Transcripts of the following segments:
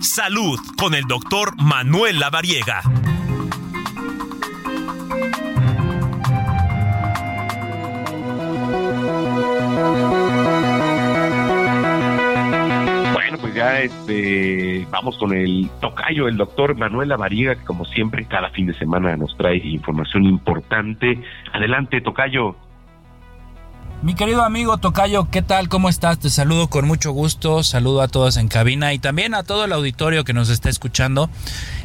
Salud con el doctor Manuel Lavariega. Bueno, pues ya este, vamos con el tocayo, el doctor Manuel Lavariega, que como siempre cada fin de semana nos trae información importante. Adelante, tocayo. Mi querido amigo Tocayo, ¿qué tal? ¿Cómo estás? Te saludo con mucho gusto, saludo a todos en cabina y también a todo el auditorio que nos está escuchando.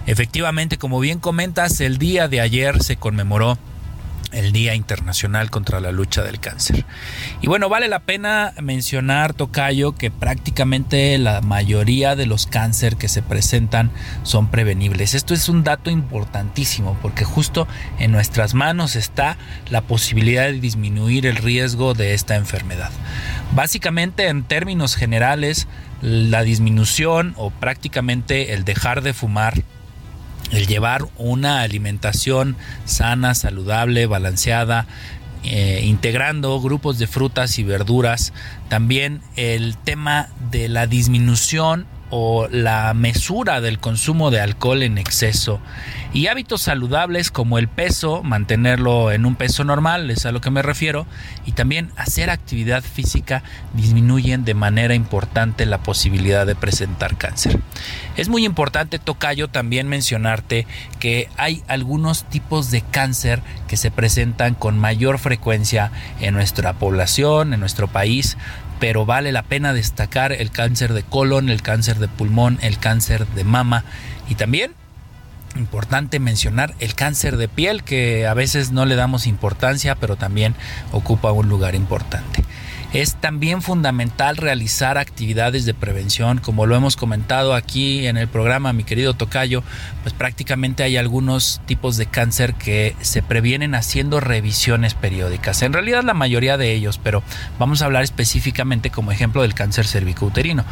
Efectivamente, como bien comentas, el día de ayer se conmemoró el Día Internacional contra la Lucha del Cáncer. Y bueno, vale la pena mencionar, Tocayo, que prácticamente la mayoría de los cáncer que se presentan son prevenibles. Esto es un dato importantísimo porque justo en nuestras manos está la posibilidad de disminuir el riesgo de esta enfermedad. Básicamente, en términos generales, la disminución o prácticamente el dejar de fumar el llevar una alimentación sana, saludable, balanceada, eh, integrando grupos de frutas y verduras, también el tema de la disminución o la mesura del consumo de alcohol en exceso y hábitos saludables como el peso, mantenerlo en un peso normal, es a lo que me refiero, y también hacer actividad física disminuyen de manera importante la posibilidad de presentar cáncer. Es muy importante, Tocayo, también mencionarte que hay algunos tipos de cáncer que se presentan con mayor frecuencia en nuestra población, en nuestro país, pero vale la pena destacar el cáncer de colon, el cáncer de pulmón, el cáncer de mama y también importante mencionar el cáncer de piel que a veces no le damos importancia pero también ocupa un lugar importante. Es también fundamental realizar actividades de prevención, como lo hemos comentado aquí en el programa, mi querido Tocayo, pues prácticamente hay algunos tipos de cáncer que se previenen haciendo revisiones periódicas. En realidad la mayoría de ellos, pero vamos a hablar específicamente como ejemplo del cáncer cervicouterino.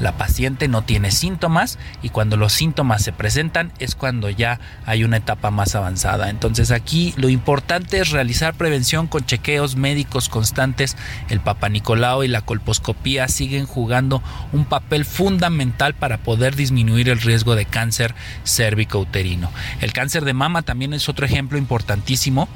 La paciente no tiene síntomas y cuando los síntomas se presentan es cuando ya hay una etapa más avanzada. Entonces aquí lo importante es realizar prevención con chequeos médicos constantes, el papá Nicolau y la colposcopía siguen jugando un papel fundamental para poder disminuir el riesgo de cáncer cérvico-uterino. El cáncer de mama también es otro ejemplo importantísimo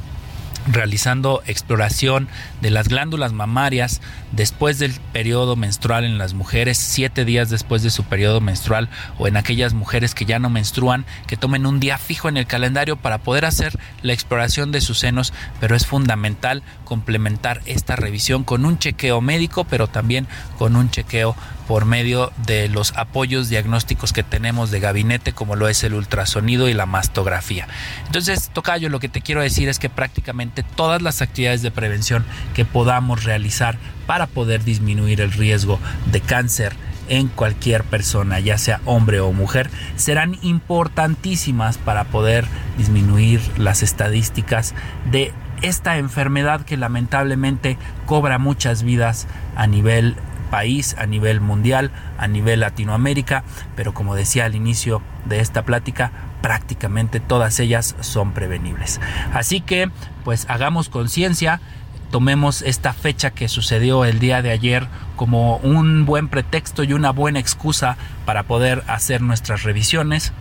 realizando exploración de las glándulas mamarias después del periodo menstrual en las mujeres, siete días después de su periodo menstrual o en aquellas mujeres que ya no menstruan, que tomen un día fijo en el calendario para poder hacer la exploración de sus senos, pero es fundamental complementar esta revisión con un chequeo médico, pero también con un chequeo por medio de los apoyos diagnósticos que tenemos de gabinete, como lo es el ultrasonido y la mastografía. Entonces, Tocayo, lo que te quiero decir es que prácticamente todas las actividades de prevención que podamos realizar para poder disminuir el riesgo de cáncer en cualquier persona, ya sea hombre o mujer, serán importantísimas para poder disminuir las estadísticas de esta enfermedad que lamentablemente cobra muchas vidas a nivel país, a nivel mundial, a nivel Latinoamérica, pero como decía al inicio de esta plática, prácticamente todas ellas son prevenibles. Así que, pues hagamos conciencia, tomemos esta fecha que sucedió el día de ayer como un buen pretexto y una buena excusa para poder hacer nuestras revisiones,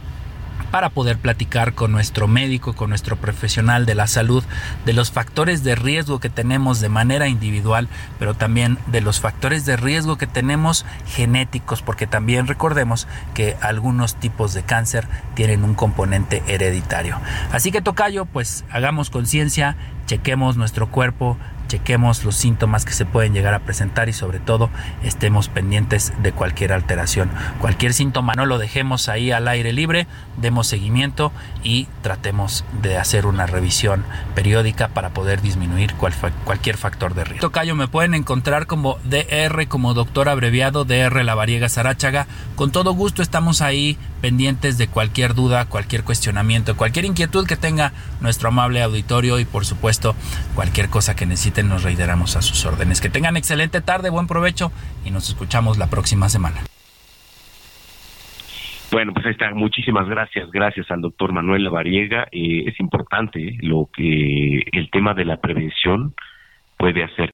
para poder platicar con nuestro médico, con nuestro profesional de la salud, de los factores de riesgo que tenemos de manera individual, pero también de los factores de riesgo que tenemos genéticos, porque también recordemos que algunos tipos de cáncer tienen un componente hereditario. Así que Tocayo, pues hagamos conciencia, chequemos nuestro cuerpo, chequemos los síntomas que se pueden llegar a presentar y sobre todo estemos pendientes de cualquier alteración. Cualquier síntoma no lo dejemos ahí al aire libre, demos seguimiento y tratemos de hacer una revisión periódica para poder disminuir cualquier factor de riesgo. Tocayo me pueden encontrar como DR, como doctor abreviado DR La Variega Sarachaga. Con todo gusto estamos ahí pendientes de cualquier duda, cualquier cuestionamiento, cualquier inquietud que tenga nuestro amable auditorio y por cualquier cosa que necesiten nos reiteramos a sus órdenes. Que tengan excelente tarde, buen provecho y nos escuchamos la próxima semana. Bueno, pues ahí está. Muchísimas gracias. Gracias al doctor Manuel Lavariega. Eh, es importante lo que el tema de la prevención puede hacer